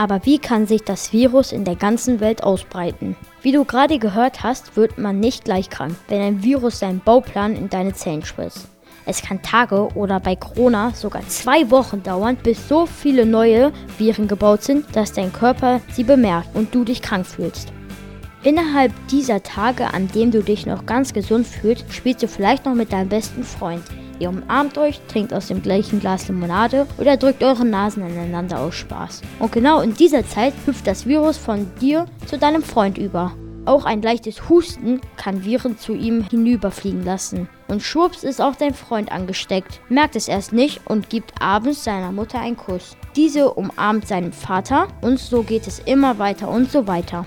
Aber wie kann sich das Virus in der ganzen Welt ausbreiten? Wie du gerade gehört hast, wird man nicht gleich krank, wenn ein Virus seinen Bauplan in deine Zellen spritzt. Es kann Tage oder bei Corona sogar zwei Wochen dauern, bis so viele neue Viren gebaut sind, dass dein Körper sie bemerkt und du dich krank fühlst. Innerhalb dieser Tage, an dem du dich noch ganz gesund fühlst, spielst du vielleicht noch mit deinem besten Freund. Ihr umarmt euch, trinkt aus dem gleichen Glas Limonade oder drückt eure Nasen aneinander aus Spaß. Und genau in dieser Zeit hüpft das Virus von dir zu deinem Freund über. Auch ein leichtes Husten kann Viren zu ihm hinüberfliegen lassen. Und schwupps ist auch dein Freund angesteckt, merkt es erst nicht und gibt abends seiner Mutter einen Kuss. Diese umarmt seinen Vater und so geht es immer weiter und so weiter.